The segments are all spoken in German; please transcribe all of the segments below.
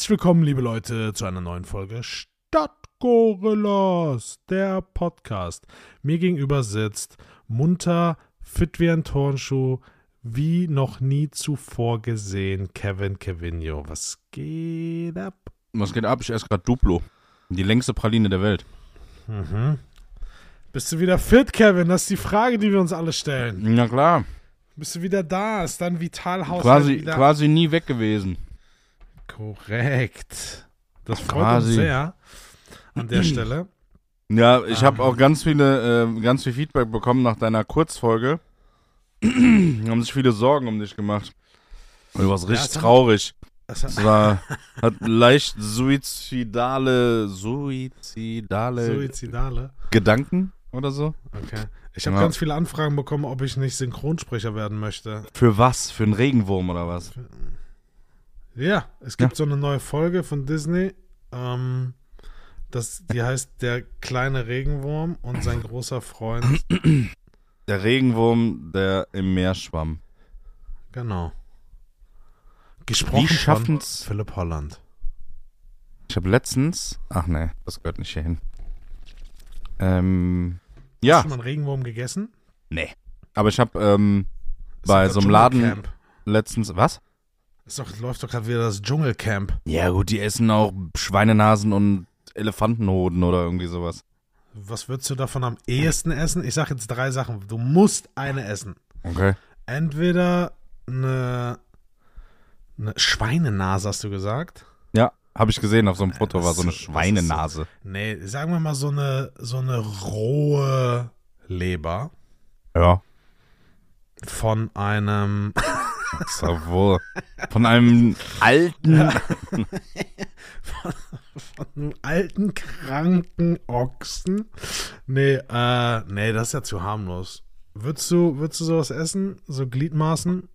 Herzlich willkommen, liebe Leute, zu einer neuen Folge Stadtgorillas, der Podcast. Mir gegenüber sitzt munter, fit wie ein Turnschuh, wie noch nie zuvor gesehen, Kevin Kevinio. Was geht ab? Was geht ab? Ich esse gerade Duplo. Die längste Praline der Welt. Mhm. Bist du wieder fit, Kevin? Das ist die Frage, die wir uns alle stellen. Na klar. Bist du wieder da? Ist dein Vitalhaushalt Quasi, wieder... quasi nie weg gewesen. Korrekt. Das freut Quasi. uns sehr an der Stelle. Ja, ich habe Ähm. auch ganz viele, äh, ganz viel Feedback bekommen nach deiner Kurzfolge. haben sich viele Sorgen um dich gemacht. Und du warst richtig es hat- traurig. Das Es war, hat leicht suizidale, suizidale Suizidale. Gedanken oder so. Okay. Ich habe Ja. ganz viele Anfragen bekommen, ob ich nicht Synchronsprecher werden möchte. Für was? Für einen Regenwurm oder was? Ja, es gibt so eine neue Folge von Disney. Ähm, das, die heißt Der kleine Regenwurm und sein großer Freund. Der Regenwurm, der im Meer schwamm. Genau. Gesprochen Wie von schaffen's- Philipp Holland. Ich habe letztens, ach nee, das gehört nicht hierhin. Ähm, ja, Hast du mal einen Regenwurm gegessen? nee. Aber ich habe ähm, bei so einem Laden letztens, was? Doch, läuft doch gerade wieder das Dschungelcamp. Ja gut, die essen auch Schweinenasen und Elefantenhoden oder irgendwie sowas. Was würdest du davon am ehesten essen? Ich sag jetzt drei Sachen. Du musst eine essen. Okay. Entweder eine, eine Schweinenase, hast du gesagt? Ja, habe ich gesehen auf so einem Foto, war so eine ist so- Schweinenase. Nee, sagen wir mal so eine, so eine rohe Leber Ja. von einem, Wohl. Von einem alten. von einem alten, kranken Ochsen. Nee, äh, nee, das ist ja zu harmlos. Würdest du, würdest du sowas essen? So Gliedmaßen?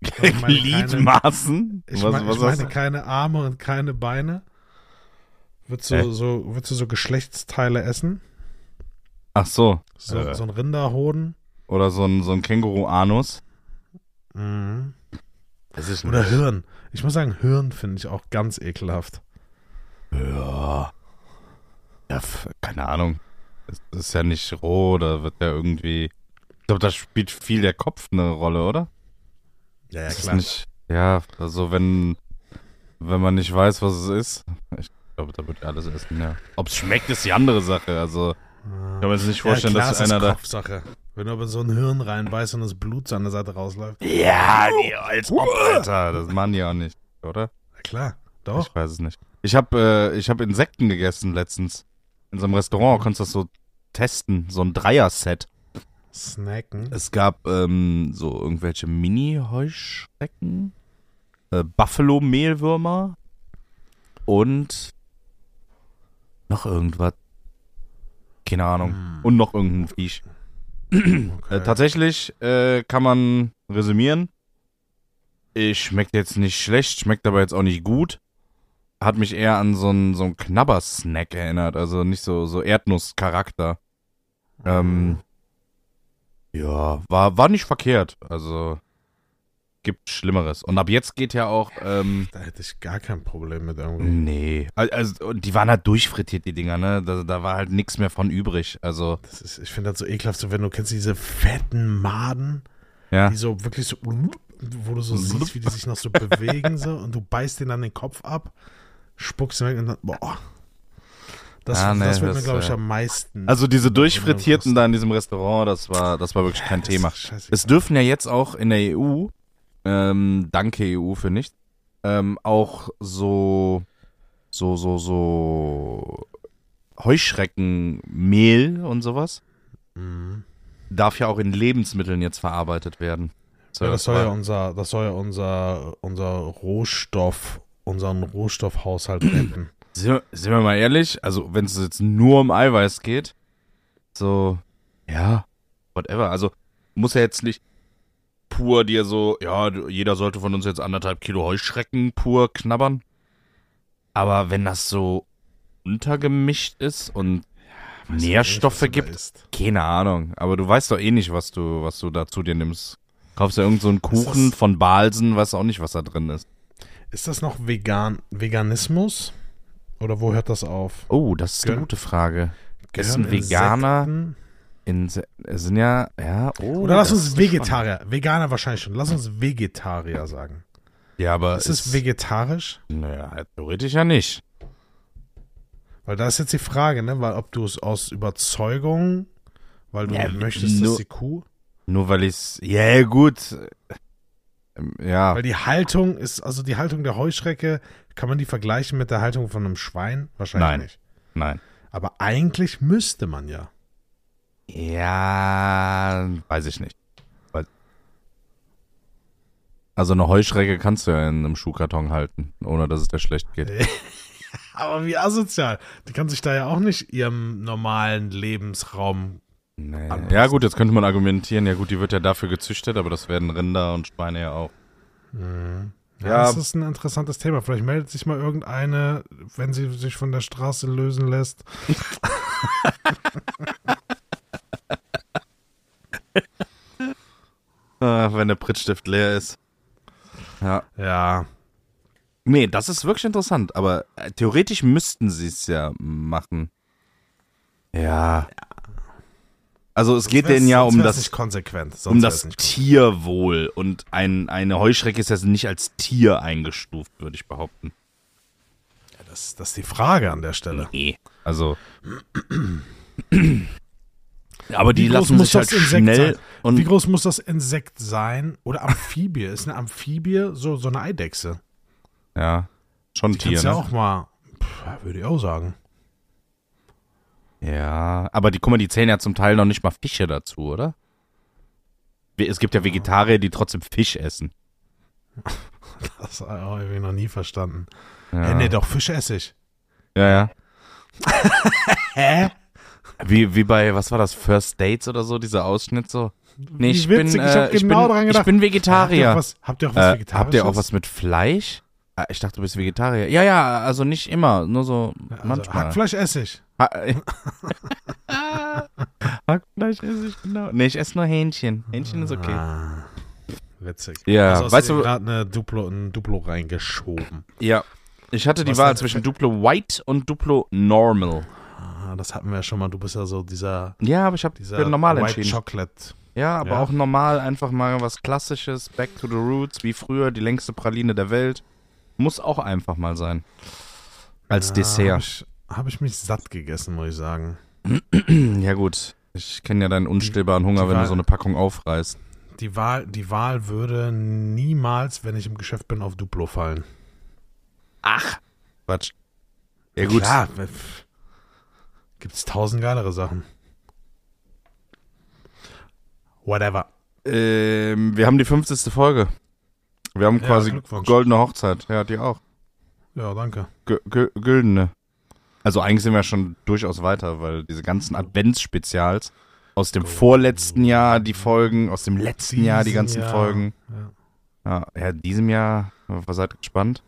Ich meine keine- Gliedmaßen? Ich, was mein, was ich meine du? keine Arme und keine Beine. Würdest du, so, würdest du so Geschlechtsteile essen? Ach so. So, Äh. so ein Rinderhoden? Oder so ein, so ein Känguru-Anus. Mhm. Ist Oder Hirn. Ich muss sagen, Hirn finde ich auch ganz ekelhaft. Ja. Ja, keine Ahnung. Es ist ja nicht roh, da wird ja irgendwie. Ich glaube, da spielt viel der Kopf eine Rolle, oder? Ja, ja, Das ist nicht. Ja, also wenn, wenn man nicht weiß, was es ist. Ich glaube, da wird alles essen, ja. Ob es schmeckt, ist die andere Sache. Also, ich kann mir jetzt nicht vorstellen, ja, klar, dass ist einer das da. Wenn du aber so ein Hirn reinbeißt und das Blut an der Seite rausläuft. Ja, nee, als ob, Alter. Das machen die auch nicht, oder? Ja, klar, doch. Ich weiß es nicht. Ich habe äh, ich hab Insekten gegessen letztens. In so einem Restaurant konntest du das so testen. So ein Dreier-Set. Snacken. Es gab ähm, so irgendwelche Mini-Heuschrecken, äh, Buffalo-Mehlwürmer und noch irgendwas. Keine Ahnung. Hm. Und noch irgendein Viech. Okay. Äh, tatsächlich äh, kann man resümieren. Ich schmeckt jetzt nicht schlecht, schmeckt aber jetzt auch nicht gut. Hat mich eher an so einen so Knabbersnack erinnert, also nicht so, so Erdnusscharakter. Ähm, ja, war, war nicht verkehrt. Also gibt Schlimmeres. Und ab jetzt geht ja auch, ähm, Da hätte ich gar kein Problem mit irgendwie. nee. Al- Also, die waren halt durchfrittiert, die Dinger, ne? Da, da war halt nichts mehr von übrig. Also, Das ist, ich finde das so ekelhaft, so wenn du kennst diese fetten Maden, ja. die so wirklich so, wo du so siehst, wie die sich noch so bewegen so und du beißt den an den Kopf ab, spuckst ihn weg und dann, boah. Das, Ah, nee, das wird mir, das, glaube ich, äh, am meisten. Also diese durchfrittierten da in diesem Restaurant, das war, das war wirklich kein Thema. Es dürfen ja jetzt auch in der EU, ähm, danke EU für nichts, ähm, auch so, so, so, so Heuschreckenmehl und sowas Mhm. darf ja auch in Lebensmitteln jetzt verarbeitet werden. So, Ja, das soll ja unser, das soll ja unser, unser Rohstoff, unseren Rohstoffhaushalt retten. Sind sind wir mal ehrlich, also wenn es jetzt nur um Eiweiß geht, so, ja, whatever. Also muss ja jetzt nicht pur dir so, ja, jeder sollte von uns jetzt anderthalb Kilo Heuschrecken pur knabbern. Aber wenn das so untergemischt ist und du Nährstoffe nicht, gibt, keine Ahnung. Aber du weißt doch eh nicht, was du, was du da zu dir nimmst. Kaufst ja irgend so einen Das Kuchen ist- von Balsen, weißt auch nicht, was da drin ist. Ist das noch vegan, Veganismus? Oder wo hört das auf? Oh, das ist eine Gehör- gute Frage. Gehören Essen Veganer Insekten- Es sind ja, ja, oh. Oder lass uns Vegetarier. Veganer wahrscheinlich schon. Lass uns Vegetarier sagen. spannend. Ja, aber Ist es vegetarisch? Naja, theoretisch ja nicht. Weil da ist jetzt die Frage, ne? Weil ob du es aus Überzeugung, weil du Ja, möchtest, nur- dass die Kuh. Nur weil ich's. Ja, gut. Ähm, Ja. Weil die Haltung ist, also die Haltung der Heuschrecke, kann man die vergleichen mit der Haltung von einem Schwein? Wahrscheinlich Nein. nicht. Nein. Aber eigentlich müsste man ja. Ja, weiß ich nicht. Also eine Heuschrecke kannst du ja in einem Schuhkarton halten, ohne dass es dir schlecht geht. Aber wie asozial. Die kann sich da ja auch nicht ihrem normalen Lebensraum. Nee. Anpassen. Ja gut, jetzt könnte man argumentieren, ja gut, die wird ja dafür gezüchtet, aber das werden Rinder und Schweine ja auch. Ja, Ja. das ist ein interessantes Thema. Vielleicht meldet sich mal irgendeine, wenn sie sich von der Straße lösen lässt. Ah, wenn der Prittstift leer ist. Ja. Ja. Nee, das ist wirklich interessant, aber äh, theoretisch müssten sie es ja machen. Ja. Also es geht denen ja um das nicht konsequent. Um das Tierwohl und ein, eine Heuschrecke ist ja nicht als Tier eingestuft, würde ich behaupten. konsequent. Das, das ist die Frage an der Stelle. Nee. Also. Aber die Wie groß lassen muss sich halt das Insekt schnell Wie groß muss das Insekt sein? Oder Amphibie? Ist eine Amphibie so, so eine Eidechse? ja, schon Die Tier, kannst ne? ja auch mal, pff, würde ich auch sagen. Ja, aber die, guck mal, die zählen ja zum Teil noch nicht mal Fische dazu, oder? Es gibt ja Vegetarier, die trotzdem Fisch essen. Das habe ich noch nie verstanden. Ja, Hey, nee, doch, Fische esse ich. ja. ja. Hä? Wie, wie bei, was war das, First Dates oder so, dieser Ausschnitt so? Nee, ich witzig, bin, ich äh, hab genau bin, dran ich bin Habt ihr Vegetarier. auch was, habt ihr auch was Äh, Vegetarisches? habt ihr auch was mit Fleisch? Ah, ich dachte, du bist Vegetarier. Ja, ja, also nicht immer, nur so Also, manchmal. Hackfleisch esse ich. Ha- Hackfleisch esse ich, genau. Nee, ich esse nur Hähnchen. Hähnchen ist okay. Ah, witzig. Ja, also weißt du gerade eine Duplo, ein Duplo reingeschoben. Ja. Ich hatte die Was Wahl zwischen Duplo White und Duplo Normal. Ah, das hatten wir ja schon mal. Du bist ja so dieser, Ja, aber ich habe normal White entschieden. Chocolate. Ja, aber Ja. auch normal einfach mal was Klassisches, Back to the Roots, wie früher, die längste Praline der Welt. Muss auch einfach mal sein. Als Habe Dessert. ich, hab ich mich satt gegessen, muss ich sagen. Ja gut, ich kenne ja deinen unstillbaren Hunger, wenn du so eine Packung aufreißt. Die Wahl, die Wahl würde niemals, wenn ich im Geschäft bin, auf Duplo fallen. Quatsch. Ja gut, Klar, gibt es tausend geilere Sachen. Whatever. ähm, wir haben die 50. Folge. Wir haben Ja, quasi goldene Hochzeit. Ja, die auch. Ja, danke. Güldene. Also eigentlich sind wir schon durchaus weiter, weil diese ganzen Adventsspezials aus dem vorletzten Jahr die Folgen, aus dem letzten Jahr die ganzen Jahr, Folgen. Ja. Ja, ja, diesem Jahr, äh, seid gespannt.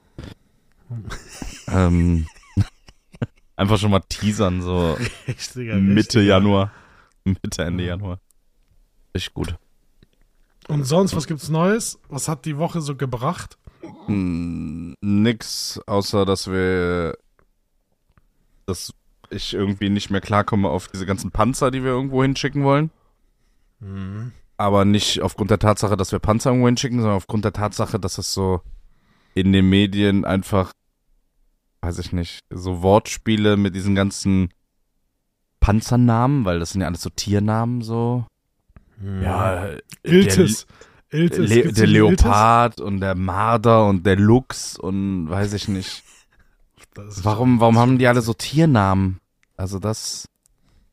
ähm, einfach schon mal teasern, so Richtiger, Mitte richtiger. Januar. Mitte, Ende Januar. Richtig gut. Und sonst, was gibt's Neues? Was hat die Woche so gebracht? Hm, nix, außer dass wir, dass ich irgendwie nicht mehr klarkomme auf diese ganzen Panzer, die wir irgendwo hinschicken wollen. Mhm. Aber nicht aufgrund der Tatsache, dass wir Panzer irgendwo hinschicken, sondern aufgrund der Tatsache, dass es so in den Medien einfach, weiß ich nicht, so Wortspiele mit diesen ganzen Panzernamen, weil das sind ja alles so Tiernamen so. Ja, Iltis. Iltis. Le Gibt's der einen Iltis? Leopard und der Marder und der Luchs und weiß ich nicht. Warum, warum haben die alle so Tiernamen? Also das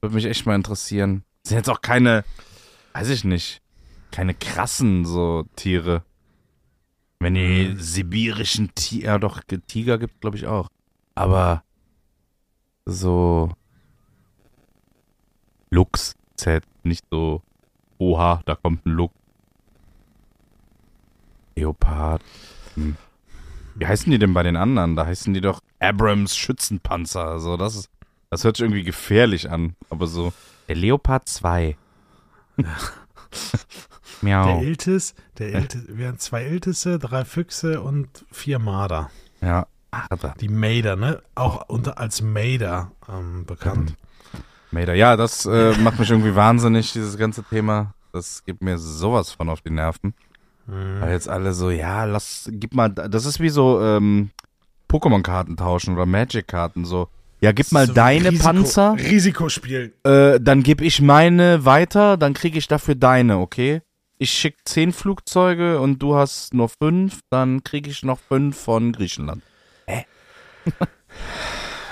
würde mich echt mal interessieren. Das sind jetzt auch keine, weiß ich nicht, keine krassen so Tiere. Wenn die sibirischen Tiger, ja doch, Tiger gibt glaube ich auch. Aber so Luchs zählt nicht so, oha, da kommt ein Luchs. Leopard. Hm. Wie heißen die denn bei den anderen? Da heißen die doch Abrams Schützenpanzer. Also das ist, das hört sich irgendwie gefährlich an. Aber so, der Leopard 2. Miau. Der Iltis, der Iltis, wir haben zwei Iltisse, drei Füchse und vier Marder. Ja. Alter. Die Mader, ne? Auch unter als Mader ähm, bekannt. Mater. Ja, das äh, macht mich irgendwie wahnsinnig, dieses ganze Thema. Das gibt mir sowas von auf die Nerven. Mhm. Weil jetzt alle so, ja, lass, gib mal, das ist wie so ähm, Pokémon-Karten tauschen oder Magic-Karten so. Ja, gib mal So deine Risiko- Panzer, Risikospiel. äh, dann gebe ich meine weiter, dann kriege ich dafür deine, okay? Ich schick zehn Flugzeuge und du hast nur fünf, dann kriege ich noch fünf von Griechenland.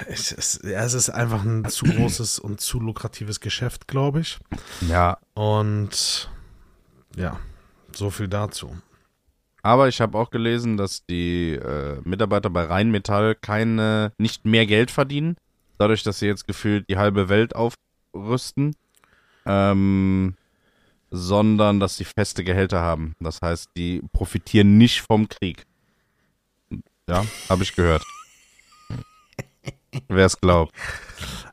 Es ist, ja, es ist einfach ein zu großes und zu lukratives Geschäft, glaube ich. Ja, Und ja, so viel dazu. aber ich habe auch gelesen, dass die äh, Mitarbeiter bei Rheinmetall keine, nicht mehr Geld verdienen, dadurch, dass sie jetzt gefühlt die halbe Welt aufrüsten, ähm, sondern dass sie feste Gehälter haben. Das heißt, die profitieren nicht vom Krieg. Ja, habe ich gehört. Wer es glaubt.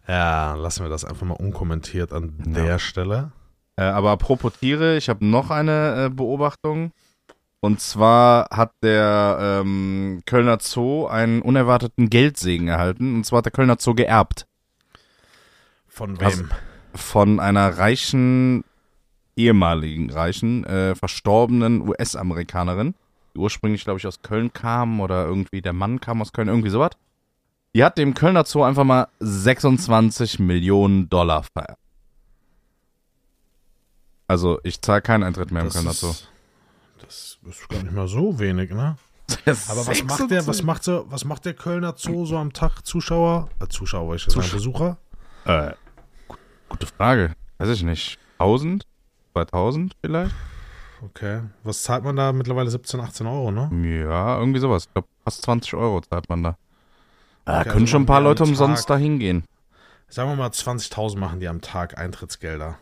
Ja, lassen wir das einfach mal unkommentiert an Ja. der Stelle. Äh, aber apropos Tiere, ich habe noch eine äh, Beobachtung. Und zwar hat der ähm, Kölner Zoo einen unerwarteten Geldsegen erhalten. Und zwar hat der Kölner Zoo geerbt Von wem? Also- von einer reichen, ehemaligen reichen, äh, verstorbenen US-Amerikanerin, ursprünglich, glaube ich, aus Köln kam oder irgendwie der Mann kam aus Köln, irgendwie sowas. Die hat dem Kölner Zoo einfach mal 26 Millionen Dollar vererbt. Also, ich zahle keinen Eintritt mehr im das, Kölner Zoo. ist, das ist gar nicht mal so wenig, ne? Aber was macht der, was macht so, was macht der Kölner Zoo so am Tag? Zuschauer? Äh, Zuschauer, ich Zusch- Besucher? Äh, gu- gute Frage. Weiß ich nicht. 1000? 2000 vielleicht? Okay. Was zahlt man da mittlerweile 17, 18 Euro, ne? Ja, irgendwie sowas. Ich glaube, fast 20 Euro zahlt man da. Da Okay, können also schon ein paar Leute umsonst da hingehen. Sagen wir mal 20.000 machen die am Tag Eintrittsgelder.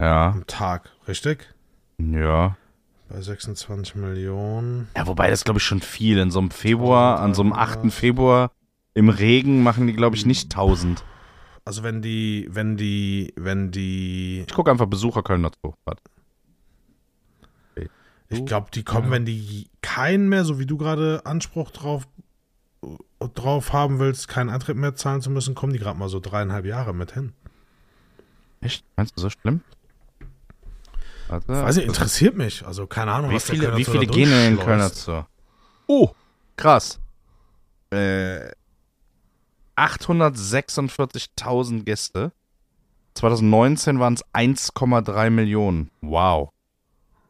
Ja, Am Tag, richtig? ja. Bei 26 Millionen. Ja, wobei das glaube ich schon viel. In so einem Februar, an so einem 8. 1300. Februar im Regen machen die glaube ich nicht 1000. Also wenn die, wenn die, wenn die, Ich gucke einfach Besucher Kölner Zoo. Warte. Ich glaube, die kommen, wenn die keinen mehr, so wie du gerade Anspruch drauf, drauf haben willst, keinen Eintritt mehr zahlen zu müssen, kommen die gerade mal so dreieinhalb Jahre mit hin. Echt? Meinst du so schlimm? Warte. Weiß ich, interessiert mich. Also keine Ahnung, wie was der viele, Kölner wie viele gehen in. Kölner Zoo? Oh, krass. Äh, 846.000 Gäste. 2019 waren es 1,3 Millionen. Wow.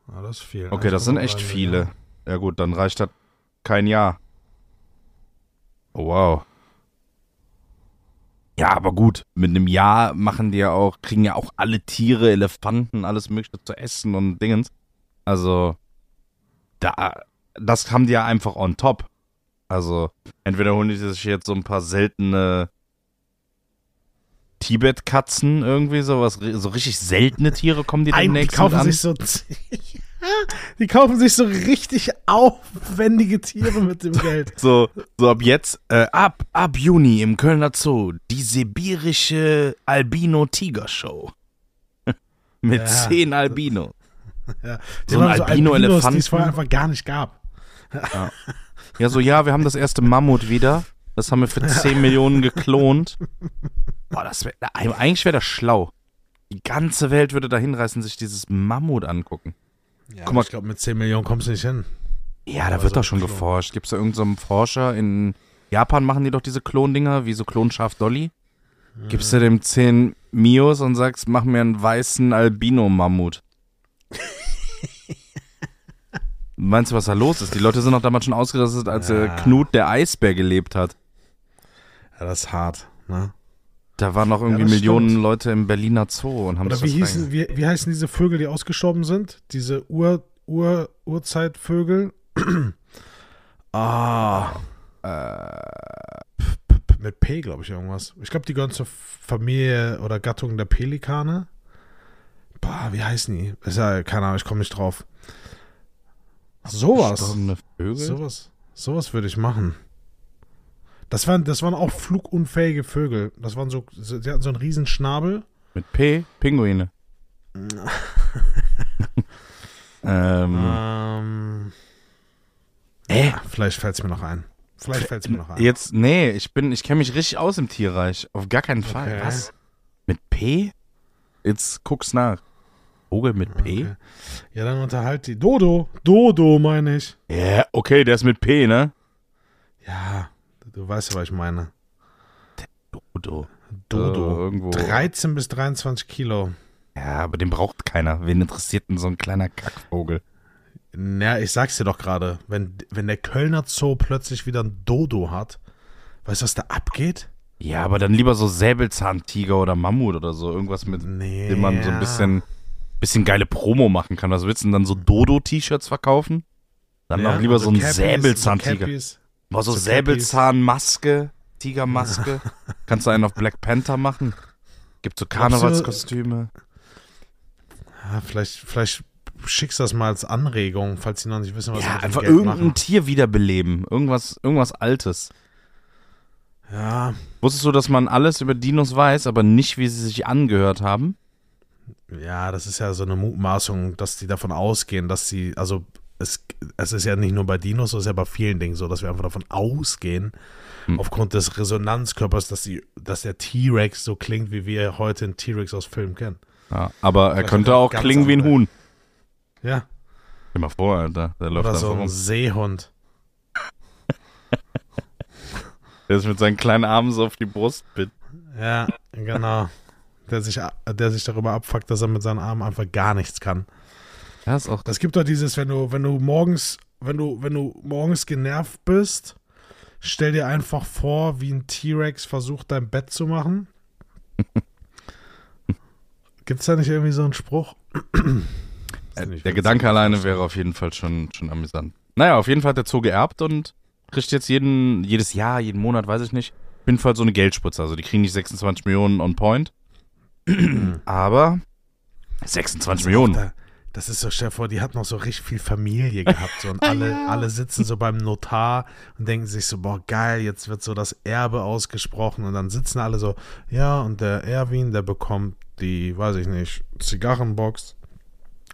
Ah, das ist viel. Okay, das sind echt 1,3 viele. Millionen. Ja gut, dann reicht das kein Jahr. Oh, wow. Ja, aber gut, mit einem Jahr machen die ja auch, kriegen ja auch alle Tiere, Elefanten, alles mögliche zu essen und Dingens. Also, da, das haben die ja einfach on top. Also, entweder holen die sich jetzt so ein paar seltene Tibet-Katzen irgendwie, sowas, so richtig seltene Tiere kommen die Ein, die demnächst kaufen an. sich so die kaufen sich so richtig aufwendige Tiere mit dem Geld. So, so ab jetzt, äh, ab, ab Juni im Kölner Zoo, die sibirische Albino-Tiger-Show. Mit Ja. zehn Albino. Ja, So ein Albino-Elefant. die es vorher einfach gar nicht gab. Ja, so, ja, wir haben das erste Mammut wieder. Das haben wir für 10 Millionen geklont. Boah, das wär, eigentlich wäre das schlau. Die ganze Welt würde da hinreißen, sich dieses Mammut angucken. Ja, Guck mal. ich glaube, mit 10 Millionen kommst du nicht hin. Ja, da Aber wird doch schon Klon. geforscht. Gibt es da irgendeinen so Forscher in Japan machen die doch diese Klondinger, wie so Klonschaf Dolly? Gibst du dem 10 Mios und sagst, mach mir einen weißen Albino-Mammut. Meinst du, was da los ist? Die Leute sind doch damals schon ausgerastet, als Ja. Knut der Eisbär gelebt hat. Ja, das ist hart. Ne? Da waren noch irgendwie das Millionen stimmt. Leute im Berliner Zoo und haben Oder das wie, hießen, wie, wie heißen diese Vögel, die ausgestorben sind? Diese Ur, Ur, Urzeitvögel? ah. Äh, mit P, glaube ich, irgendwas. Ich glaube, die gehören zur Familie oder Gattung der Pelikane. Boah, wie heißen die? Ist ja, keine Ahnung, ich komme nicht drauf. Sowas. Sowas. Sowas würde ich machen. Das waren, das waren auch flugunfähige Vögel. Das waren so, so- die hatten so einen riesen Schnabel. Mit P? Pinguine. Ähm, Ähm, äh, ja, vielleicht fällt es mir noch ein. Vielleicht fällt es mir noch ein. jetzt, nee, ich bin, ich kenne mich richtig aus im Tierreich. Auf gar keinen Fall. Okay. Was? Mit P? Jetzt guck's nach. Vogel mit P? Okay. Ja, dann unterhalt die. Dodo. Dodo, meine ich. Ja, okay, der ist mit P, ne? Ja, du weißt ja, was ich meine. Dodo. Dodo. Äh, irgendwo. 13 bis 23 Kilo. Ja, aber den braucht keiner. Wen interessiert denn so ein kleiner Kackvogel? Na, ich sag's dir doch gerade. Wenn, wenn der Kölner Zoo plötzlich wieder ein Dodo hat, weißt du, was da abgeht? Ja, aber dann lieber so Säbelzahntiger oder Mammut oder so. Irgendwas mit Nee. dem man so ein bisschen, bisschen geile Promo machen kann. Was willst du denn dann so Dodo-T-Shirts verkaufen? Dann Ja, noch lieber so ein Cappies, Säbelzahntiger. Cappies. Boah, so, so Säbelzahnmaske, Tigermaske. Kannst du einen auf Black Panther machen? Gibt so Karnevalskostüme. Ja, vielleicht, vielleicht schickst du das mal als Anregung, falls sie noch nicht wissen, was sie Ja, einfach Geld irgendein machen. Tier wiederbeleben. Irgendwas, irgendwas Altes. Ja, Wusstest du, dass man alles über Dinos weiß, aber nicht, wie sie sich angehört haben? ja, das ist ja so eine Mutmaßung, dass die davon ausgehen, dass sie, also es, es ist ja nicht nur bei Dinos, es ist ja bei vielen Dingen so, dass wir einfach davon ausgehen, Hm. aufgrund des Resonanzkörpers, dass, die, dass der T-Rex so klingt, wie wir heute einen T-Rex aus Filmen kennen. Ja, aber er Vielleicht könnte auch klingen wie ein Huhn. Ja, Stell mal vor, Alter. Der läuft oder so ein rum. Seehund. Der ist mit seinen kleinen Armen so auf die Brust bitt. Ja, genau. Der sich, der sich darüber abfuckt, dass er mit seinen Armen einfach gar nichts kann. Ja, ist auch. Das gibt doch dieses, wenn du, wenn du morgens, wenn du, wenn du morgens genervt bist, stell dir einfach vor, wie ein T-Rex versucht, dein Bett zu machen. Gibt's da nicht irgendwie so einen Spruch? Äh, nicht der witzig. Gedanke alleine wäre auf jeden Fall schon, schon amüsant. Naja, auf jeden Fall hat der Zoo geerbt und kriegt jetzt jeden, jedes Jahr, jeden Monat, weiß ich nicht, auf jeden Fall so eine Geldspritze. Also die kriegen nicht 26 Millionen on point, aber 26 Millionen. Da, das ist so, stell dir vor, die hat noch so richtig viel Familie gehabt. So, und alle, alle sitzen so beim Notar und denken sich so, boah, geil, jetzt wird so das Erbe ausgesprochen. Und dann sitzen alle so, ja, und der Erwin, der bekommt die, weiß ich nicht, Zigarrenbox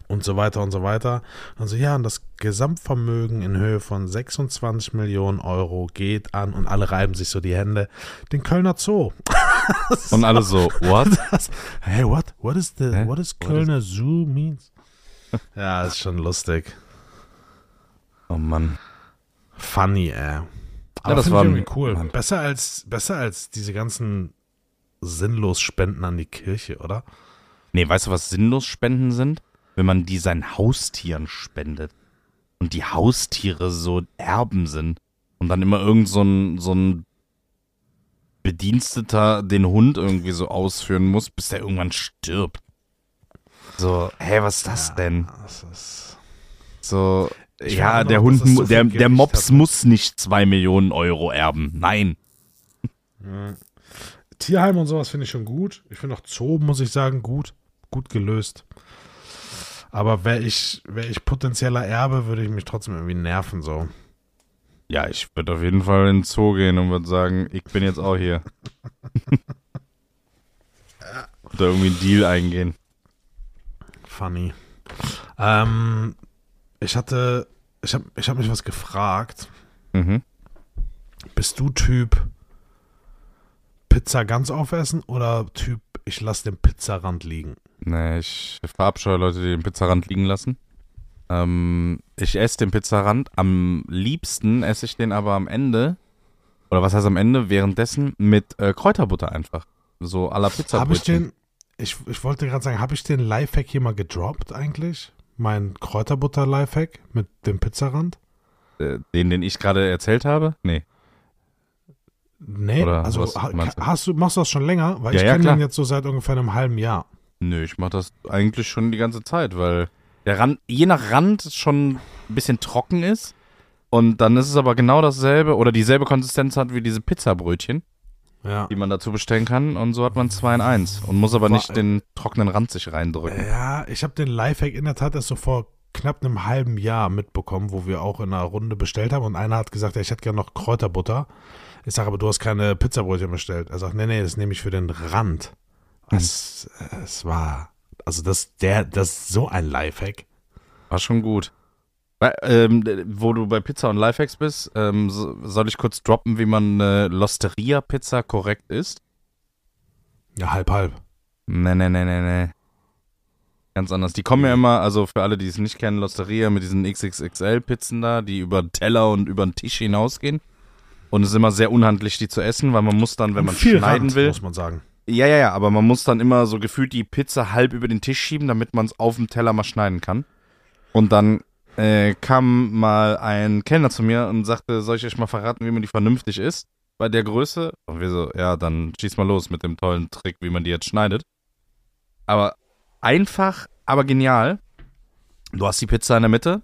und so weiter und so weiter. Und so, ja, und das Gesamtvermögen in Höhe von 26 Millionen Euro geht an und alle reiben sich so die Hände. Den Kölner Zoo. Und alle so, what? Das, hey, what? What is the, Hä? what is What Kölner Zoo means? ja, ist schon lustig. Oh Mann. Funny, ey. Aber das find war irgendwie cool. Mann. Besser als, besser als diese ganzen sinnlos Spenden an die Kirche, oder? Nee, weißt du, was sinnlos Spenden sind? Wenn man die seinen Haustieren spendet. Und die Haustiere so Erben sind. Und dann immer irgend so ein, so ein Bediensteter den Hund irgendwie so ausführen muss, bis der irgendwann stirbt. So, hä, was ist das denn? Das ist, So, Ich ja, der noch, Hund, so der, der Mops hat, muss nicht zwei Millionen Euro erben. Nein. Tierheim und sowas finde ich schon gut. Ich finde auch Zoo, muss ich sagen, gut. Gut gelöst. Aber wäre ich, wär ich potenzieller Erbe, würde ich mich trotzdem irgendwie nerven, so. Ja, ich würde auf jeden Fall in den Zoo gehen und würde sagen, ich bin jetzt auch hier. Oder irgendwie einen Deal eingehen. Funny. Ähm, ich hatte, ich habe ich hab mich was gefragt. Mhm. Bist du Typ Pizza ganz aufessen oder Typ, ich lasse den Pizzarand liegen? Nee, ich verabscheue Leute, die den Pizzarand liegen lassen. Ähm, ich esse den Pizzarand. Am liebsten esse ich den aber am Ende. Oder was heißt am Ende? Währenddessen mit äh, Kräuterbutter einfach. So à la Pizza. Habe ich den, ich, ich wollte gerade sagen, habe ich den Lifehack hier mal gedroppt eigentlich? Mein Kräuterbutter-Lifehack mit dem Pizzarand? äh, den, den ich gerade erzählt habe? Nee. Nee, Oder also was du? hast du, machst du das schon länger? Weil Ja, ich ja, kenne den jetzt so seit ungefähr einem halben Jahr. Nö, ich mache das eigentlich schon die ganze Zeit, weil der Rand, je nach Rand schon ein bisschen trocken ist. Und dann ist es aber genau dasselbe oder dieselbe Konsistenz hat wie diese Pizzabrötchen, Ja. die man dazu bestellen kann. Und so hat man zwei in eins und muss aber Wa- nicht den trockenen Rand sich reindrücken. Ja, ich habe den Lifehack in der Tat erst so vor knapp einem halben Jahr mitbekommen, wo wir auch in einer Runde bestellt haben und einer hat gesagt, ja, ich hätte gerne noch Kräuterbutter. Ich sage, aber du hast keine Pizzabrötchen bestellt. Er sagt, nee, nee, das nehme ich für den Rand. Es, es war, also das, der, das ist so ein Lifehack. War schon gut. Ähm, wo du bei Pizza und Lifehacks bist, ähm, so, soll ich kurz droppen, wie man eine Losteria-Pizza korrekt isst? Ja, halb, halb. Nee, nee, nee, nee, nee. Ganz anders. Die kommen ja immer, also für alle, die es nicht kennen, Losteria mit diesen XXXL-Pizzen da, die über den Teller und über den Tisch hinausgehen. Und es ist immer sehr unhandlich, die zu essen, weil man muss dann, wenn man Viel schneiden Rand, will. muss man sagen. Ja, ja, ja, aber man muss dann immer so gefühlt die Pizza halb über den Tisch schieben, damit man es auf dem Teller mal schneiden kann. Und dann äh, kam mal ein Kellner zu mir und sagte, soll ich euch mal verraten, wie man die vernünftig isst? Bei der Größe. Und wir so, ja, dann schieß mal los mit dem tollen Trick, wie man die jetzt schneidet. Aber einfach, aber genial. Du hast die Pizza in der Mitte,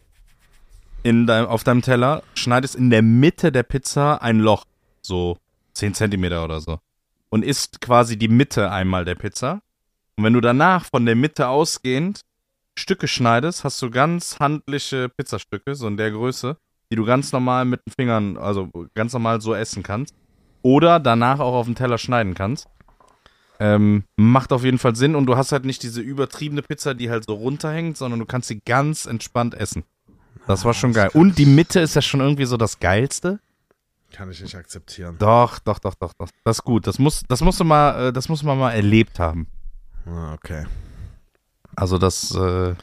in dein, auf deinem Teller, schneidest in der Mitte der Pizza ein Loch, so 10 Zentimeter oder so. Und isst quasi die Mitte einmal der Pizza. Und wenn du danach von der Mitte ausgehend Stücke schneidest, hast du ganz handliche Pizzastücke, so in der Größe, die du ganz normal mit den Fingern, also ganz normal so essen kannst. Oder danach auch auf den Teller schneiden kannst. Ähm, macht auf jeden Fall Sinn und du hast halt nicht diese übertriebene Pizza, die halt so runterhängt, sondern du kannst sie ganz entspannt essen. Das war schon das geil. Und die Mitte ist ja schon irgendwie so das Geilste. Kann ich nicht akzeptieren. Doch, doch, doch, doch, doch. Das ist gut. Das muss, das musst du mal, äh, das muss man mal erlebt haben. Ah, okay. Also das äh,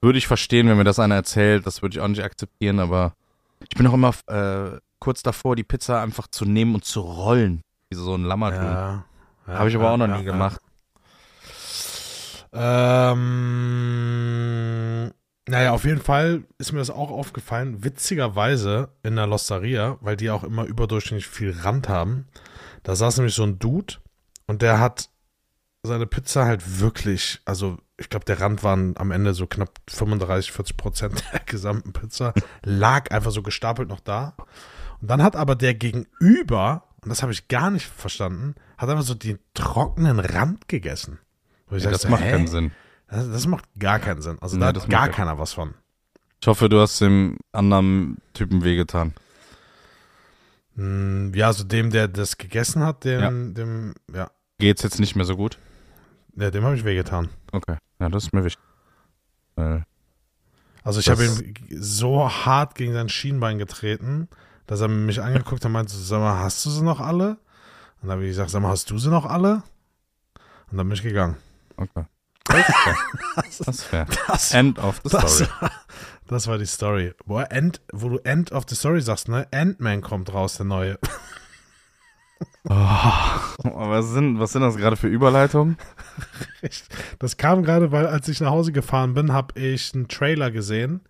würde ich verstehen, wenn mir das einer erzählt. Das würde ich auch nicht akzeptieren, aber ich bin auch immer äh, kurz davor, die Pizza einfach zu nehmen und zu rollen. Wie so ein Lammertun. Ja. ja Habe ich aber ja, auch noch nie gemacht. Ähm, naja, auf jeden Fall ist mir das auch aufgefallen. Witzigerweise in der Losteria, weil die auch immer überdurchschnittlich viel Rand haben. Da saß nämlich so ein Dude und der hat seine Pizza halt wirklich, also ich glaube, der Rand waren am Ende so knapp 35, 40 Prozent der gesamten Pizza, lag einfach so gestapelt noch da. Und dann hat aber der Gegenüber, und das habe ich gar nicht verstanden, hat einfach so den trockenen Rand gegessen. Ja, sag das so, macht hä? keinen Sinn. Das, das macht gar keinen Sinn. Also Nee, da hat gar ja- keiner was von. Ich hoffe, du hast dem anderen Typen wehgetan. Hm, Ja, also dem, der das gegessen hat, dem, dem, ja, Geht's jetzt nicht mehr so gut? Ja dem habe ich wehgetan. Okay. Ja, das ist mir wichtig. Weil Also ich habe ihn so hart gegen sein Schienbein getreten, dass er mich angeguckt hat und meinte, sag mal, hast du sie noch alle? Und dann habe ich gesagt, sag mal, hast du sie noch alle? Und dann bin ich gegangen. Okay. Das ist fair. Das ist fair. Das, End of the das, story. das war die Story. Wo, End, wo du End of the Story sagst, ne? Ant-Man kommt raus, der neue. Aber was sind, was sind das gerade für Überleitungen? Das kam gerade, weil als ich nach Hause gefahren bin, habe ich einen Trailer gesehen.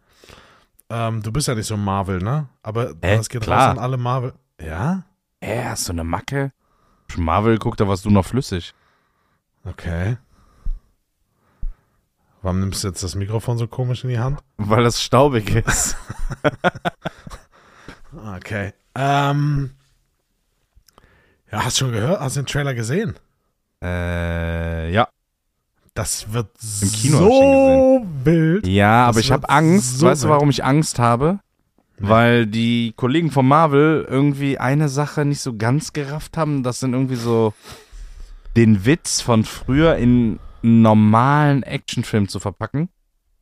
Ähm, du bist ja nicht so Marvel, ne? Aber Hä? das geht Klar. raus an alle Marvel. Ja? Hä, hast du eine Macke? Marvel geguckt, da warst du noch flüssig. Okay. Warum nimmst du jetzt das Mikrofon so komisch in die Hand? Weil das staubig ist. Okay. Ähm. Ja, hast du schon gehört? Hast du den Trailer gesehen? äh, ja. Das wird Im Kino so wild. Ja, aber Das ich habe Angst. so weißt du, warum ich Angst habe? Nee. Weil die Kollegen von Marvel irgendwie eine Sache nicht so ganz gerafft haben. Das sind irgendwie so den Witz von früher in einen normalen Actionfilm zu verpacken.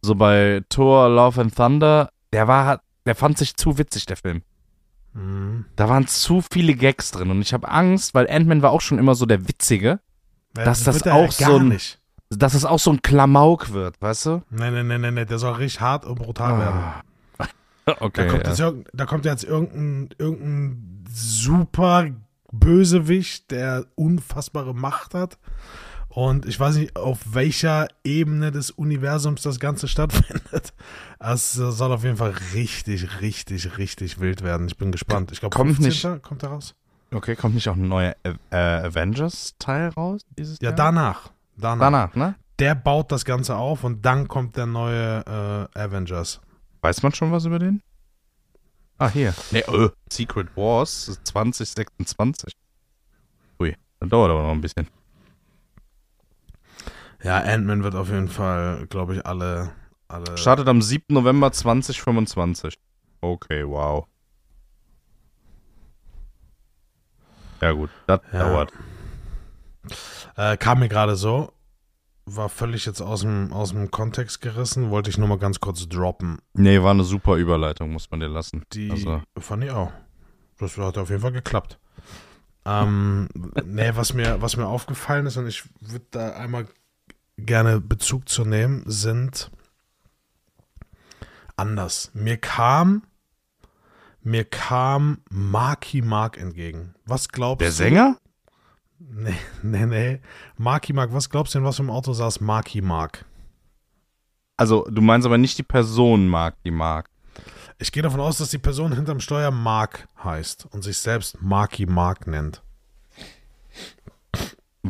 So bei Thor, Love and Thunder, der war, der fand sich zu witzig, der Film. Mhm. Da waren zu viele Gags drin und ich habe Angst, weil Ant-Man war auch schon immer so der Witzige, Ja, Dass das er auch so ein- nicht. dass es auch so ein Klamauk wird, weißt du? Nee, nee, nee, nee, nee, der soll richtig hart und brutal werden. Ah. Da Okay. kommt, ja. jetzt, da kommt jetzt irgendein, irgendein super Bösewicht, der unfassbare Macht hat. Und ich weiß nicht, auf welcher Ebene des Universums das Ganze stattfindet. Es soll auf jeden Fall richtig, richtig, richtig wild werden. Ich bin gespannt. Ich glaube, Kommt 15. kommt er raus. Okay, kommt nicht auch ein neuer äh, Avengers-Teil raus dieses Ja, Jahr? danach. Danach. Danach, ne? Der baut das Ganze auf und dann kommt der neue äh, Avengers. Weiß man schon was über den? Ah, hier. Nee, äh, Secret Wars 2026. Ui, das dauert aber noch ein bisschen. Ja, Ant-Man wird auf jeden Fall, glaube ich, alle. alle Startet am 7. November 2025. Okay, wow. Ja gut, das Ja. dauert. Äh, kam mir gerade so. war völlig jetzt aus dem, aus dem Kontext gerissen, wollte ich nur mal ganz kurz droppen. Nee, war eine super Überleitung, muss man dir lassen. Die Also- fand ich auch. Das hat auf jeden Fall geklappt. Ähm, nee, was mir, was mir aufgefallen ist, und ich würde da einmal gerne Bezug zu nehmen, sind anders. Mir kam, mir kam Marky Mark entgegen. Was glaubst Der du? Sänger? Nee, nee, nee. Marky Mark, was glaubst du denn, was im Auto saß Marky Mark? Also, du meinst aber nicht die Person Mark, die Mark. Ich gehe davon aus, dass die Person hinterm Steuer Mark heißt und sich selbst Marky Mark nennt.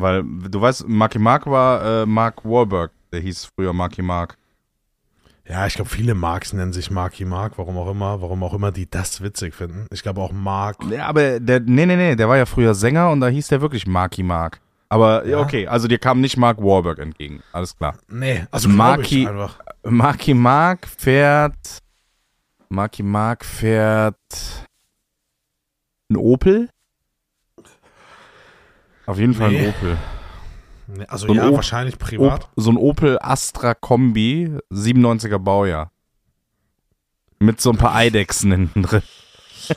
Weil, du weißt, Marky Mark war äh, Mark Wahlberg. Der hieß früher Marky Mark. Ja, ich glaube, viele Marks nennen sich Marky Mark, warum auch immer, warum auch immer die das witzig finden. Ich glaube auch Mark. Ja, aber der, nee, nee, nee, der war ja früher Sänger und da hieß der wirklich Marky Mark. Aber ja. Okay, also dir kam nicht Mark Wahlberg entgegen. Alles klar. Nee, also Marky-. Marky Mark fährt. Marky Mark fährt. Ein Opel? Auf jeden Fall ein Nee. Opel. Nee, also So ein ja, O- wahrscheinlich privat. Op, so ein Opel Astra Kombi, 97er Baujahr. Mit so ein paar Eidechsen hinten drin.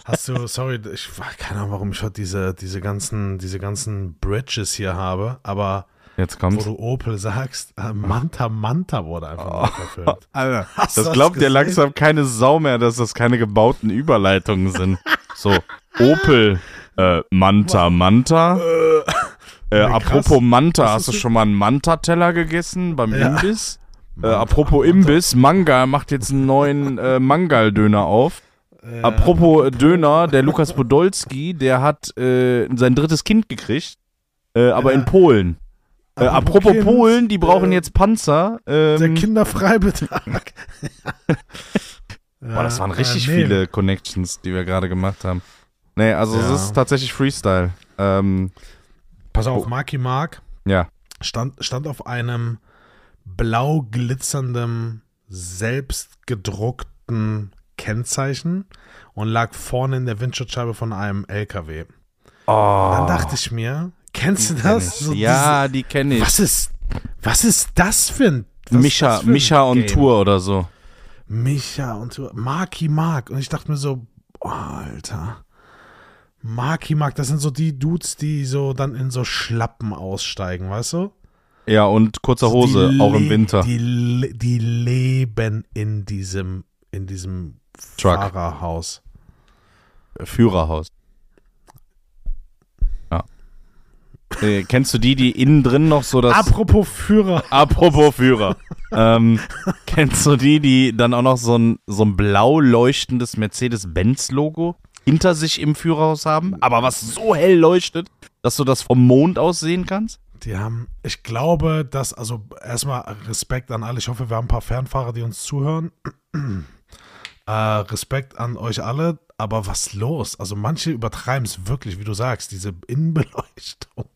Hast du, sorry, ich weiß keine Ahnung, warum ich heute diese, diese ganzen, diese ganzen Bridges hier habe, aber Jetzt wo du Opel sagst, äh, Manta Manta wurde einfach Oh. Alter, Hast das glaubt dir langsam keine Sau mehr, dass das keine gebauten Überleitungen sind. So, Opel, äh, Manta, Manta. Äh, krass. apropos Manta, hast du schon mal einen Manta-Teller gegessen beim Ja. Imbiss? Äh, apropos Manta. Imbiss, Mangal macht jetzt einen neuen äh, Mangal-Döner auf. Äh, Apropos äh, Döner, der Lukas Podolski, der hat äh, sein drittes Kind gekriegt, äh, aber in Polen. Äh, apropos Kind, Polen, die brauchen äh, jetzt Panzer. Der Ähm, Kinderfreibetrag. boah, das waren Äh, richtig nee. viele Connections, die wir gerade gemacht haben. Nee, also es Ja. ist tatsächlich Freestyle. Ähm, Pass auf, Oh. Marky Mark ja. stand, stand auf einem blau glitzernden, selbstgedruckten Kennzeichen und lag vorne in der Windschutzscheibe von einem LKW. Oh, Dann dachte ich mir, kennst du kenn das? ich. So ja, die kenne diese, ich. was ist, was ist das für ein Micha, für ein Micha und Game? Tour oder so. Micha und Tour. Marky Mark. Und ich dachte mir so, oh, Alter. Marky Mark, das sind so die Dudes, die so dann in so Schlappen aussteigen, weißt du? Ja, und kurzer Hose, Die auch im Winter. Die, die leben in diesem, in diesem Truck. Fahrerhaus. Führerhaus. Ja. Äh, kennst du die, die innen drin noch so das. Apropos Führer. Apropos Führer. ähm, kennst du die, die dann auch noch so ein, so ein blau leuchtendes Mercedes-Benz-Logo hinter sich im Führerhaus haben? Aber was so hell leuchtet, dass du das vom Mond aus sehen kannst? Die haben, ich glaube, dass, also erstmal Respekt an alle. Ich hoffe, wir haben ein paar Fernfahrer, die uns zuhören. äh, Respekt an euch alle. Aber was los? Also manche übertreiben es wirklich, wie du sagst, diese Innenbeleuchtung.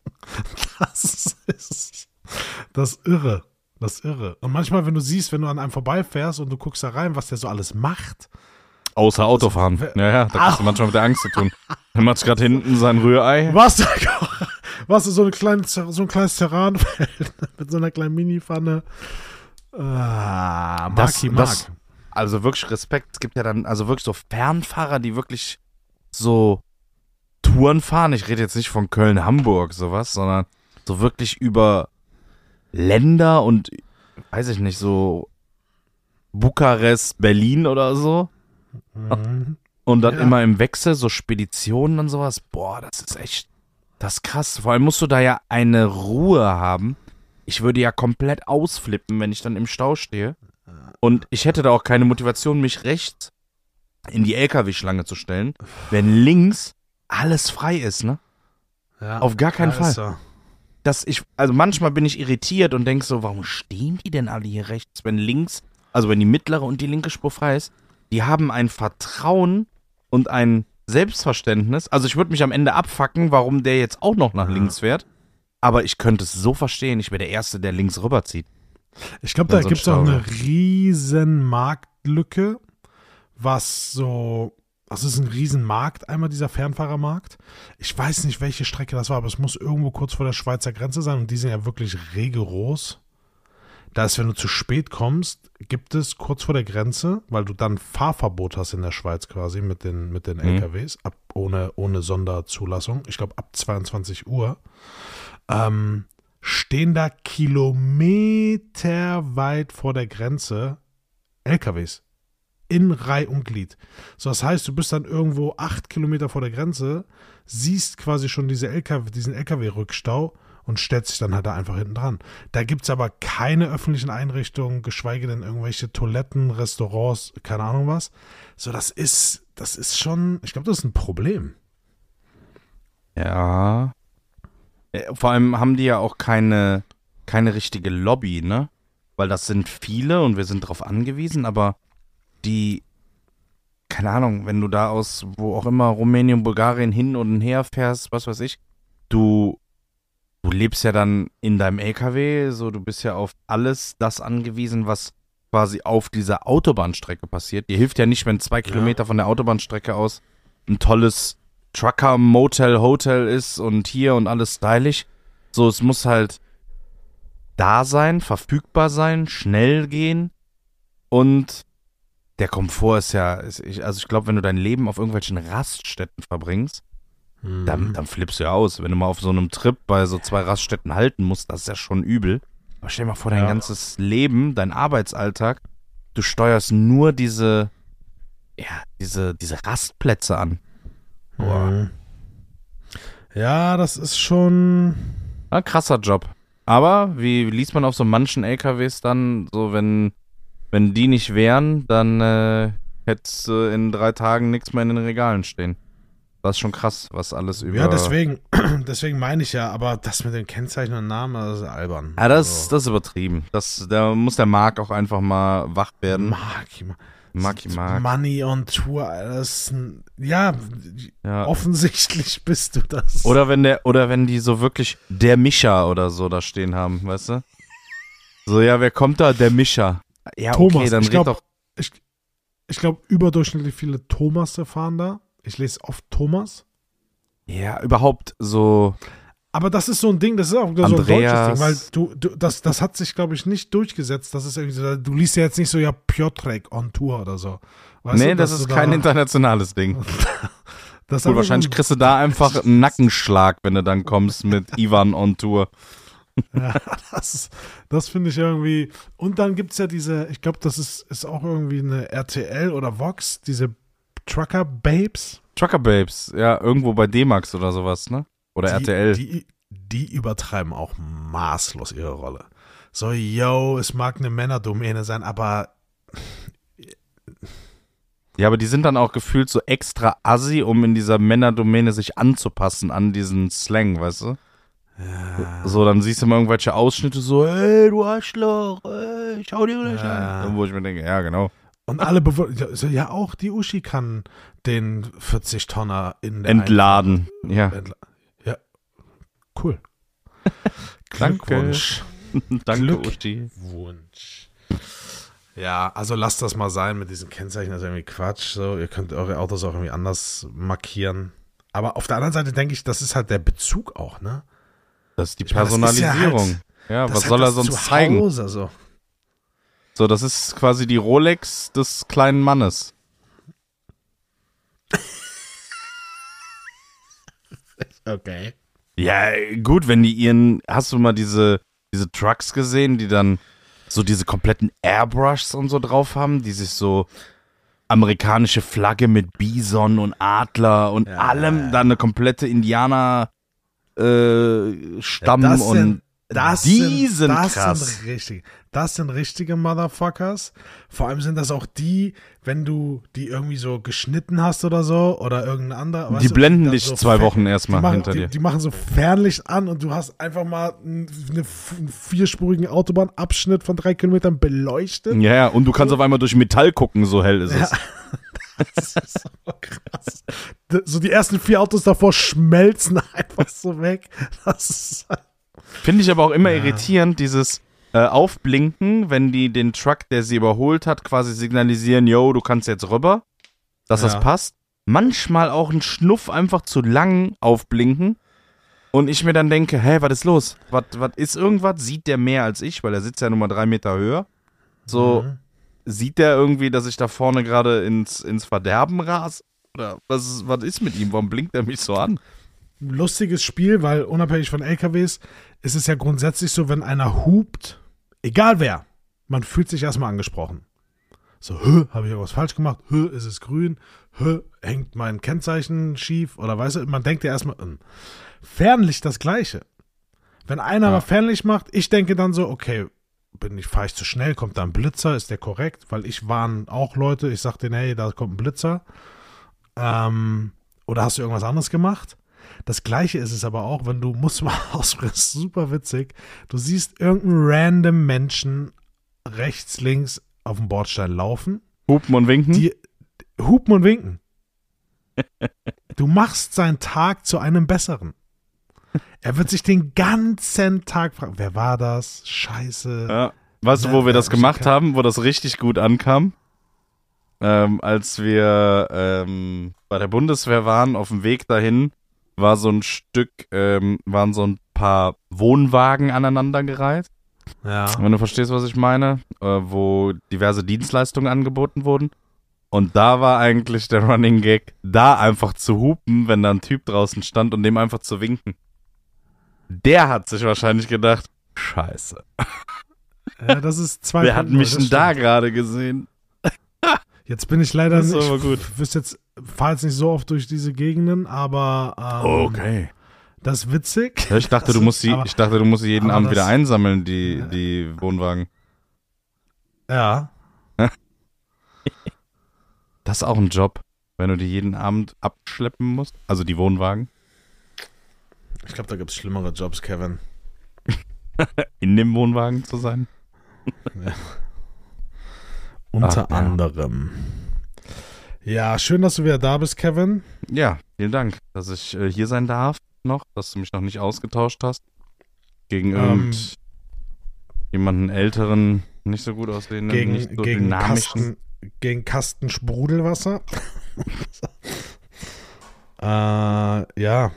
Das ist das irre. Das irre. Und manchmal, wenn du siehst, wenn du an einem vorbeifährst und du guckst da rein, was der so alles macht. Außer Autofahren. Ja, ja, da hast du manchmal mit der Angst zu tun. Er macht gerade hinten sein Rührei. Was? Was ist so, eine kleine, so ein kleines Terranfeld mit so einer kleinen Minipfanne? Ah, Das- Marky das- Mark. Also wirklich Respekt. Es gibt ja dann also wirklich so Fernfahrer, die wirklich so Touren fahren. Ich rede jetzt nicht von Köln, Hamburg, sowas, sondern so wirklich über Länder und weiß ich nicht, so Bukarest, Berlin oder so. Mhm. Und dann Ja. immer im Wechsel, so Speditionen und sowas. Boah, das ist echt, das ist krass. Vor allem musst du da ja eine Ruhe haben. Ich würde ja komplett ausflippen, wenn ich dann im Stau stehe. Und ich hätte da auch keine Motivation, mich rechts in die LKW-Schlange zu stellen, wenn links alles frei ist, ne? Ja, Auf gar keinen Fall. er. Dass ich, also manchmal bin ich irritiert und denke so, warum stehen die denn alle hier rechts, wenn links, also wenn die mittlere und die linke Spur frei ist? Die haben ein Vertrauen und ein Selbstverständnis. Also ich würde mich am Ende abfacken, warum der jetzt auch noch nach links fährt. Aber ich könnte es so verstehen, ich wäre der Erste, der links rüberzieht. Ich glaube, da so gibt es auch eine riesen Marktlücke, was so, das ist ein riesen Markt, einmal dieser Fernfahrermarkt. Ich weiß nicht, welche Strecke das war, aber es muss irgendwo kurz vor der Schweizer Grenze sein und die sind ja wirklich rigoros. Da ist, wenn du zu spät kommst, gibt es kurz vor der Grenze, weil du dann Fahrverbot hast in der Schweiz quasi mit den, mit den Mhm. LKWs, ab, ohne, ohne Sonderzulassung. Ich glaube, ab 22 Uhr. Ähm, stehen da Kilometer weit vor der Grenze LKWs. In Reih und Glied. So, das heißt, du bist dann irgendwo acht Kilometer vor der Grenze, siehst quasi schon diese LKW, diesen LKW-Rückstau und stellst dich dann halt da einfach hinten dran. Da gibt es aber keine öffentlichen Einrichtungen, geschweige denn irgendwelche Toiletten, Restaurants, keine Ahnung was. So, das ist, das ist schon, ich glaube, das ist ein Problem. Ja. Äh, Vor allem haben die ja auch keine, keine richtige Lobby, ne? Weil das sind viele und wir sind darauf angewiesen, aber die, keine Ahnung, wenn du da aus wo auch immer Rumänien, Bulgarien hin und her fährst, was weiß ich, du, du lebst ja dann in deinem LKW, so du bist ja auf alles das angewiesen, was quasi auf dieser Autobahnstrecke passiert. Dir hilft ja nicht, wenn zwei Kilometer von der Autobahnstrecke aus ein tolles Trucker, Motel, Hotel ist und hier und alles stylisch. So, es muss halt da sein, verfügbar sein, schnell gehen und der Komfort ist ja, also ich glaube, wenn du dein Leben auf irgendwelchen Raststätten verbringst, Mhm. dann, dann flippst du ja aus. Wenn du mal auf so einem Trip bei so zwei Raststätten halten musst, das ist ja schon übel. Aber stell dir mal vor, dein Ja. ganzes Leben, dein Arbeitsalltag, du steuerst nur diese, ja, diese, diese Rastplätze an. Mhm. Ja, das ist schon. Ein krasser Job. Aber wie liest man auf so manchen LKWs dann, so wenn, wenn die nicht wären, dann äh, hättest du in drei Tagen nichts mehr in den Regalen stehen. Das ist schon krass, was alles über. Ja, deswegen, deswegen meine ich ja, aber das mit dem Kennzeichen und Namen, das ist albern. Ja, das, Also, das ist übertrieben. Das, da muss der Marc auch einfach mal wach werden. Maki, Maki Marc. Money on Tour, das ist ein, ja, Ja. offensichtlich bist du das. Oder wenn der, oder wenn die so wirklich der Mischa oder so da stehen haben, weißt du? So, ja, wer kommt da? Der Mischa. Ja, Thomas, okay, dann ich glaub- doch. ich, ich glaube, überdurchschnittlich viele Thomas fahren da. Ich lese oft Thomas. Ja, überhaupt so. Aber das ist so ein Ding, das ist auch so ein deutsches Andreas. Ding, weil du, du das, das hat sich, glaube ich, nicht durchgesetzt. Das ist irgendwie so, du liest ja jetzt nicht so, ja, Piotrek on Tour oder so. Weißt nee, du, das ist kein da, internationales Ding. das einfach wahrscheinlich kriegst du da einfach einen Nackenschlag, wenn du dann kommst mit Ivan on Tour. Ja, das, das finde ich irgendwie. Und dann gibt es ja diese, ich glaube, das ist, ist auch irgendwie eine RTL oder Vox, diese Trucker Babes. Trucker Babes, ja, irgendwo bei D-Max oder sowas, ne? Oder die, RTL. Die, die übertreiben auch maßlos ihre Rolle. So, yo, es mag eine Männerdomäne sein, aber Ja, aber die sind dann auch gefühlt so extra assi, um in dieser Männerdomäne sich anzupassen an diesen Slang, weißt du? So, dann siehst du mal irgendwelche Ausschnitte so, ey, du Arschloch, ey, schau dir gleich Ja. an. Wo ich mir denke, ja, genau. Und alle bewo- ja, so, ja, auch die Uschi kann den 40-Tonner in der Entladen. Ja, entla ja, cool. Glückwunsch. danke. Uschi. Wunsch. Ja, also lasst das mal sein mit diesen Kennzeichen, das ist irgendwie Quatsch. So, ihr könnt eure Autos auch irgendwie anders markieren. Aber auf der anderen Seite denke ich, das ist halt der Bezug auch, ne? Das ist die Ich meine, das ist ja Personalisierung. Ja, was soll halt er sonst zeigen? Zuhause, so. So, das ist quasi die Rolex des kleinen Mannes. Okay. Ja, gut, wenn die ihren, hast du mal diese, diese Trucks gesehen, die dann so diese kompletten Airbrushs und so drauf haben, die sich so amerikanische Flagge mit Bison und Adler und Ja. allem, dann eine komplette Indianer äh, Stamm und das die sind, sind das krass. Sind richtig, das sind richtige Motherfuckers. Vor allem sind das auch die, wenn du die irgendwie so geschnitten hast oder so oder irgendein anderer. die du, blenden dann dich so zwei Wochen erstmal machen, hinter die, dir. die machen so Fernlicht an und du hast einfach mal n- eine, f- einen vierspurigen Autobahnabschnitt von drei Kilometern beleuchtet. Ja, ja, und du kannst auf einmal durch Metall gucken, so hell ist es. Ja. Das ist so krass. So die ersten vier Autos davor schmelzen einfach so weg. Das ist Finde ich aber auch immer Ja. irritierend, dieses äh, Aufblinken, wenn die den Truck, der sie überholt hat, quasi signalisieren, yo, du kannst jetzt rüber, dass Ja. das passt. Manchmal auch ein Schnuff einfach zu lang aufblinken Und ich mir dann denke, hä, was ist los? Was, was ist irgendwas? Sieht der mehr als ich, weil er sitzt ja nur mal drei Meter höher. So, Mhm. sieht der irgendwie, dass ich da vorne gerade ins, ins Verderben ras? Oder was ist, was ist mit ihm? Warum blinkt er mich so an? Lustiges Spiel, weil unabhängig von LKWs ist es ja grundsätzlich so, wenn einer hupt, egal wer, man fühlt sich erstmal angesprochen. So, habe ich irgendwas falsch gemacht? Hö, ist es grün? Hö, hängt mein Kennzeichen schief? Oder weißt du, man denkt ja erstmal, hm. Fernlicht das Gleiche. Wenn einer Ja. mal Fernlicht macht, ich denke dann so, okay, bin ich, fahre ich zu schnell, kommt da ein Blitzer, ist der korrekt? Weil ich warne auch Leute, ich sag denen, hey, da kommt ein Blitzer. Ähm, oder hast du irgendwas anderes gemacht? Das gleiche ist es aber auch, wenn du, musst mal ist super witzig, du siehst irgendeinen random Menschen rechts, links auf dem Bordstein laufen, Hupen und winken? die hupen und winken. Du machst seinen Tag zu einem besseren. Er wird sich den ganzen Tag fragen, wer war das? Scheiße. Ja. Weißt du, wo wir das gemacht haben, wo das richtig gut ankam? Ähm, als wir ähm, bei der Bundeswehr waren, auf dem Weg dahin, war so ein Stück, ähm, waren so ein paar Wohnwagen aneinandergereiht. Ja. Wenn du verstehst, was ich meine, äh, wo diverse Dienstleistungen angeboten wurden. Und da war eigentlich der Running Gag, da einfach zu hupen, wenn da ein Typ draußen stand und dem einfach zu winken. Der hat sich wahrscheinlich gedacht, scheiße. ja, das ist zwei. Wer hat mich denn da gerade gesehen? Jetzt bin ich leider Das ist nicht. aber gut. Wüsste jetzt, fahre jetzt nicht so oft durch diese Gegenden, aber ähm, das ist witzig. Ja, ich dachte, Das du musst sie, aber- ich dachte, du musst sie jeden Abend das- wieder einsammeln, die, die Wohnwagen. Ja. Das ist auch ein Job, wenn du die jeden Abend abschleppen musst. Also die Wohnwagen. Ich glaube, da gibt es schlimmere Jobs, Kevin. In dem Wohnwagen zu sein. Unter Ach, ja. anderem. Ja, schön, dass du wieder da bist, Kevin. Ja, vielen Dank, dass ich äh, hier sein darf noch, dass du mich noch nicht ausgetauscht hast. Gegen Ähm, irgendjemanden älteren, nicht so gut aussehenden, Gegen, nicht so gegen, dynamischen. Kasten, gegen Kasten Sprudelwasser. äh, ja.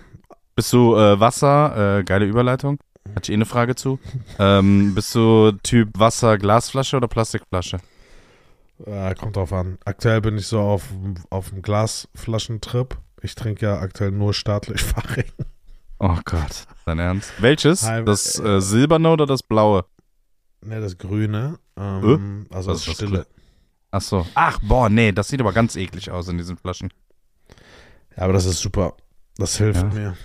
Bist du äh, Wasser, äh, geile Überleitung, hatte ich eh eine Frage zu. ähm, bist du Typ Wasser, Glasflasche oder Plastikflasche? Äh, kommt drauf an. Aktuell bin ich so auf, auf dem Glasflaschentrip. Ich trinke ja aktuell nur staatlich Fahrring. Oh Gott, dein Ernst? Welches? Hi, Das äh, äh, silberne oder das blaue? Ne, das Grüne. Ähm, also Was das das Stille. Ach so. Ach, boah, nee, das sieht aber ganz eklig aus in diesen Flaschen. Ja, aber das ist super. Das hilft Ja. mir.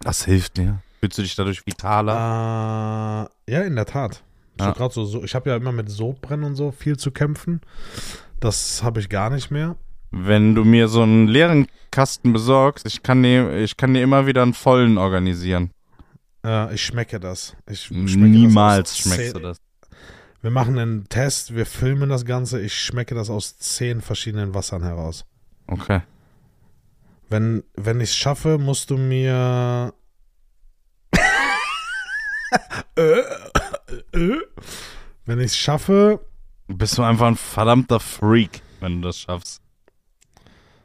Das hilft dir. Fühlst du dich dadurch vitaler? Äh, ja, in der Tat. So, grad so, so, ich habe ja immer mit Sodbrennen und so viel zu kämpfen. Das habe ich gar nicht mehr. Wenn du mir so einen leeren Kasten besorgst, ich kann dir, ich kann dir immer wieder einen vollen organisieren. Äh, ich schmecke das. Ich schmecke Niemals das schmeckst du das. Wir machen einen Test, wir filmen das Ganze. Ich schmecke das aus zehn verschiedenen Wassern heraus. Okay. Wenn, wenn ich es schaffe, musst du mir. äh, wenn ich es schaffe, Bist du einfach ein verdammter Freak, wenn du das schaffst.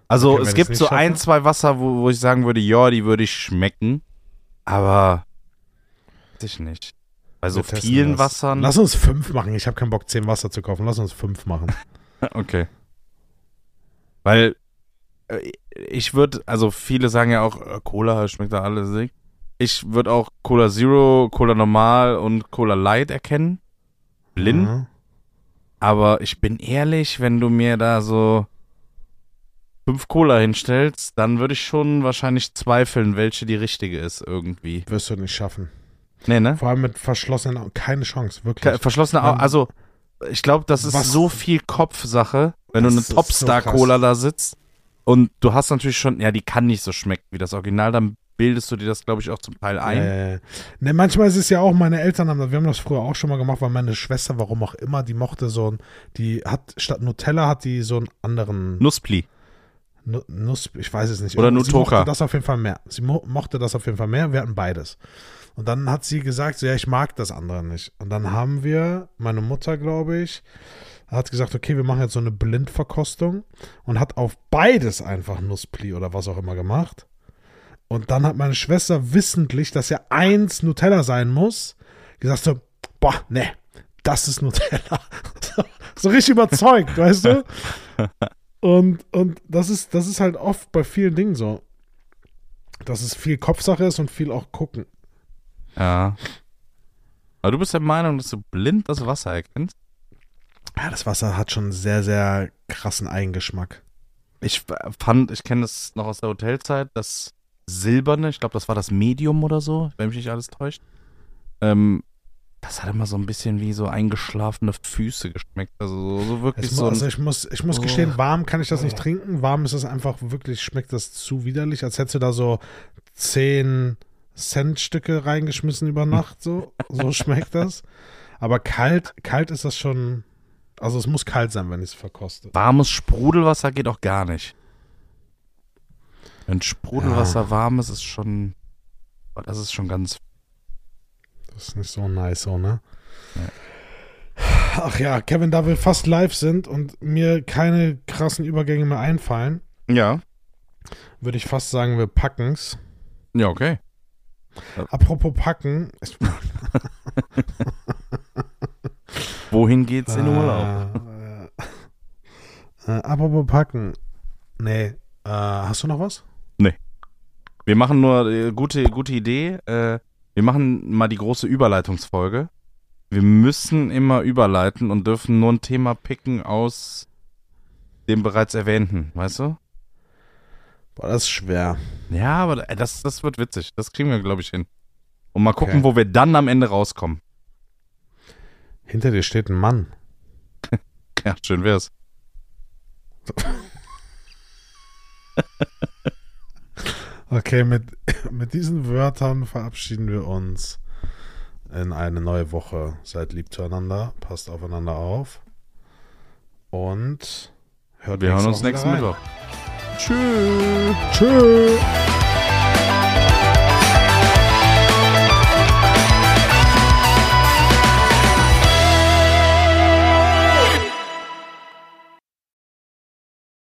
Also Okay, es gibt so ein, schaffe? zwei Wasser, wo, wo ich sagen würde, ja, die würde ich schmecken. Aber ich nicht. Bei so vielen das. Wassern. Lass uns fünf machen. Ich habe keinen Bock, zehn Wasser zu kaufen. Lass uns fünf machen. Okay. Weil äh, ich würde, also viele sagen ja auch, äh, Cola schmeckt da alles sick. Ich würde auch Cola Zero, Cola Normal und Cola Light erkennen. Blind. Mhm. Aber ich bin ehrlich, wenn du mir da so fünf Cola hinstellst, dann würde ich schon wahrscheinlich zweifeln, welche die richtige ist irgendwie. Wirst du nicht schaffen. Nee, ne? Vor allem mit verschlossenen Augen. Keine Chance, wirklich. Verschlossene Augen, also ich glaube, das ist was- so viel Kopfsache, wenn Das du eine so Topstar-Cola da sitzt und du hast natürlich schon, ja, die kann nicht so schmecken wie das Original, dann bildest du dir das, glaube ich, auch zum Teil ein. Äh, ne, manchmal ist es ja auch, meine Eltern haben das, wir haben das früher auch schon mal gemacht, weil meine Schwester, warum auch immer, die mochte so ein, die hat, statt Nutella hat die so einen anderen Nuspli. Nu- Nuss, ich weiß es nicht. Oder Sie Nutoka. mochte das auf jeden Fall mehr. Sie mo mochte das auf jeden Fall mehr. Wir hatten beides. Und dann hat sie gesagt, so, ja, ich mag das andere nicht. Und dann haben wir, meine Mutter, glaube ich, hat gesagt, okay, wir machen jetzt so eine Blindverkostung und hat auf beides einfach Nusspli oder was auch immer gemacht. Und dann hat meine Schwester wissentlich, dass ja eins Nutella sein muss, gesagt so, boah, ne, das ist Nutella. So, so richtig überzeugt, weißt du? Und, und das ist, das ist halt oft bei vielen Dingen so. Dass es viel Kopfsache ist und viel auch gucken. Ja. Aber du bist der Meinung, dass du blind das Wasser erkennst? Ja, das Wasser hat schon sehr, sehr krassen Eigengeschmack. Ich fand, ich kenne das noch aus der Hotelzeit, das Silberne, ich glaube, das war das Medium oder so, wenn mich nicht alles täuscht. Ähm, das hat immer so ein bisschen wie so eingeschlafene Füße geschmeckt. Also so, so wirklich Es mu- so. Also ich muss, ich muss Oh. gestehen, warm kann ich das nicht trinken. Warm ist es einfach wirklich, schmeckt das zu widerlich, als hättest du da so 10 Cent-Stücke reingeschmissen über Nacht. So, so schmeckt das. Aber kalt, kalt ist das schon. Also es muss kalt sein, wenn ich es verkoste. warmes Sprudelwasser geht auch gar nicht. Wenn Sprudelwasser warm ist, ist schon. Das ist schon ganz. Das ist nicht so nice, so, ne? Ja. Ach ja, Kevin, da wir fast live sind und mir keine krassen Übergänge mehr einfallen, Ja. würde ich fast sagen, wir packen's. Ja, okay. Apropos packen, Wohin geht's in Urlaub? Äh, äh, apropos packen. Nee. Äh, hast du noch was? Wir machen nur äh, gute, gute Idee. Äh, wir machen mal die große Überleitungsfolge. Wir müssen immer überleiten und dürfen nur ein Thema picken aus dem bereits erwähnten, weißt du? Boah, das ist schwer. Ja, aber das, das wird witzig. Das kriegen wir, glaube ich, hin. Und mal gucken, Okay. wo wir dann am Ende rauskommen. Hinter dir steht ein Mann. Ja, schön wär's. Okay, mit, mit diesen Wörtern verabschieden wir uns in eine neue Woche. Seid lieb zueinander, passt aufeinander auf und hört Wir hören uns nächsten wieder rein. Mittwoch. Tschüss. Tschüss.